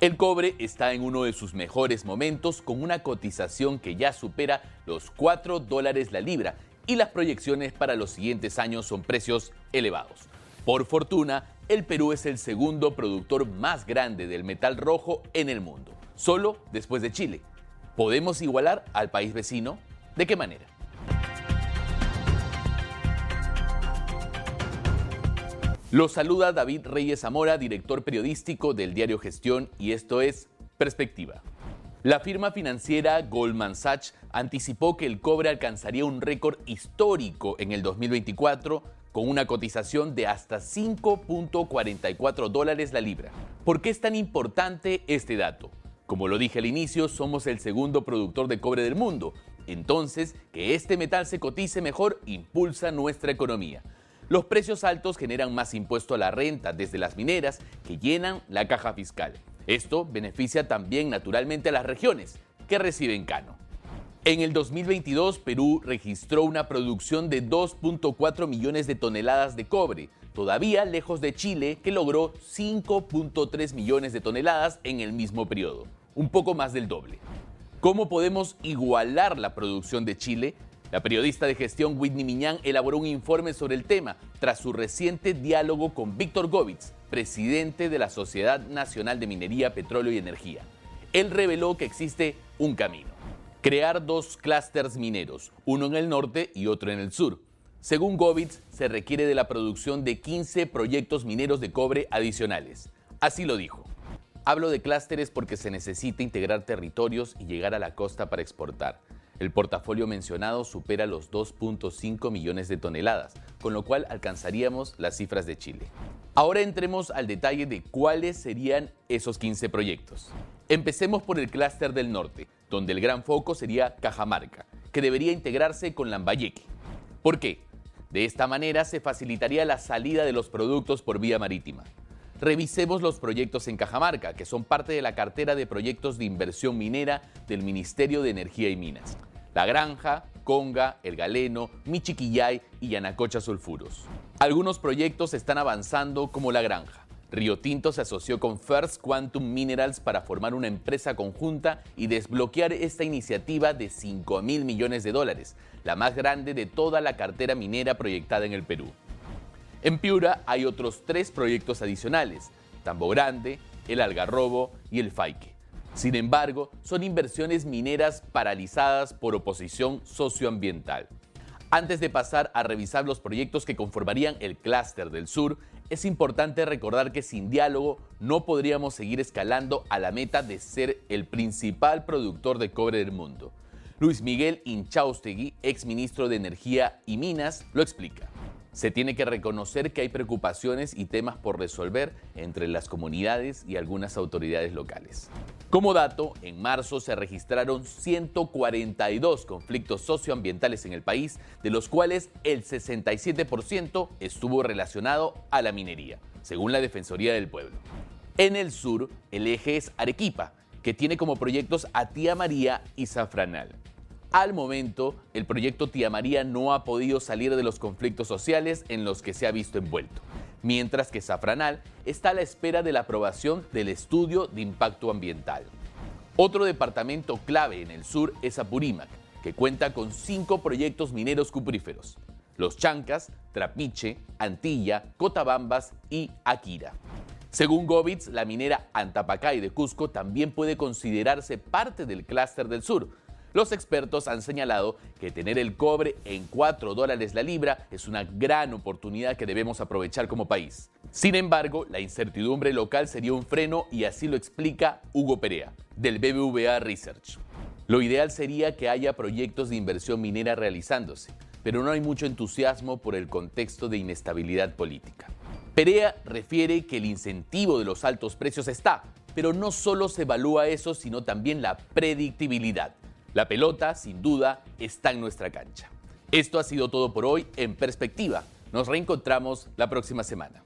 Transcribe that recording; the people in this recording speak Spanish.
El cobre está en uno de sus mejores momentos con una cotización que ya supera los 4 dólares la libra y las proyecciones para los siguientes años son precios elevados. Por fortuna, el Perú es el segundo productor más grande del metal rojo en el mundo, solo después de Chile. ¿Podemos igualar al país vecino? ¿De qué manera? Los saluda David Reyes Zamora, director periodístico del diario Gestión, y esto es Perspectiva. La firma financiera Goldman Sachs anticipó que el cobre alcanzaría un récord histórico en el 2024 con una cotización de hasta 5.44 dólares la libra. ¿Por qué es tan importante este dato? Como lo dije al inicio, somos el segundo productor de cobre del mundo. Entonces, que este metal se cotice mejor impulsa nuestra economía. Los precios altos generan más impuesto a la renta desde las mineras que llenan la caja fiscal. Esto beneficia también naturalmente a las regiones que reciben cano. En el 2022, Perú registró una producción de 2.4 millones de toneladas de cobre, todavía lejos de Chile, que logró 5.3 millones de toneladas en el mismo periodo, un poco más del doble. ¿Cómo podemos igualar la producción de Chile? La periodista de gestión Whitney Miñán elaboró un informe sobre el tema tras su reciente diálogo con Víctor Govitz, presidente de la Sociedad Nacional de Minería, Petróleo y Energía. Él reveló que existe un camino. Crear dos clústeres mineros, uno en el norte y otro en el sur. Según Govitz, se requiere de la producción de 15 proyectos mineros de cobre adicionales. Así lo dijo. Hablo de clústeres porque se necesita integrar territorios y llegar a la costa para exportar. El portafolio mencionado supera los 2.5 millones de toneladas, con lo cual alcanzaríamos las cifras de Chile. Ahora entremos al detalle de cuáles serían esos 15 proyectos. Empecemos por el clúster del norte, donde el gran foco sería Cajamarca, que debería integrarse con Lambayeque. ¿Por qué? De esta manera se facilitaría la salida de los productos por vía marítima. Revisemos los proyectos en Cajamarca, que son parte de la cartera de proyectos de inversión minera del Ministerio de Energía y Minas. La Granja, Conga, El Galeno, Michiquillay y Yanacocha Sulfuros. Algunos proyectos están avanzando como La Granja. Río Tinto se asoció con First Quantum Minerals para formar una empresa conjunta y desbloquear esta iniciativa de 5 mil millones de dólares, la más grande de toda la cartera minera proyectada en el Perú. En Piura hay otros tres proyectos adicionales, Tambo Grande, El Algarrobo y El Faique. Sin embargo, son inversiones mineras paralizadas por oposición socioambiental. Antes de pasar a revisar los proyectos que conformarían el clúster del sur, es importante recordar que sin diálogo no podríamos seguir escalando a la meta de ser el principal productor de cobre del mundo. Luis Miguel Inchaustegui, ex ministro de Energía y Minas, lo explica. Se tiene que reconocer que hay preocupaciones y temas por resolver entre las comunidades y algunas autoridades locales. Como dato, en marzo se registraron 142 conflictos socioambientales en el país, de los cuales el 67% estuvo relacionado a la minería, según la Defensoría del Pueblo. En el sur, el eje es Arequipa, que tiene como proyectos a Tía María y Zafranal. Al momento, el proyecto Tía María no ha podido salir de los conflictos sociales en los que se ha visto envuelto, mientras que Zafranal está a la espera de la aprobación del estudio de impacto ambiental. Otro departamento clave en el sur es Apurímac, que cuenta con cinco proyectos mineros cupríferos, Los Chancas, Trapiche, Antilla, Cotabambas y Akira. Según Govitz, la minera Antapacay de Cusco también puede considerarse parte del clúster del sur, los expertos han señalado que tener el cobre en 4 dólares la libra es una gran oportunidad que debemos aprovechar como país. Sin embargo, la incertidumbre local sería un freno y así lo explica Hugo Perea, del BBVA Research. Lo ideal sería que haya proyectos de inversión minera realizándose, pero no hay mucho entusiasmo por el contexto de inestabilidad política. Perea refiere que el incentivo de los altos precios está, pero no solo se evalúa eso, sino también la predictibilidad. La pelota, sin duda, está en nuestra cancha. Esto ha sido todo por hoy en Perspectiva. Nos reencontramos la próxima semana.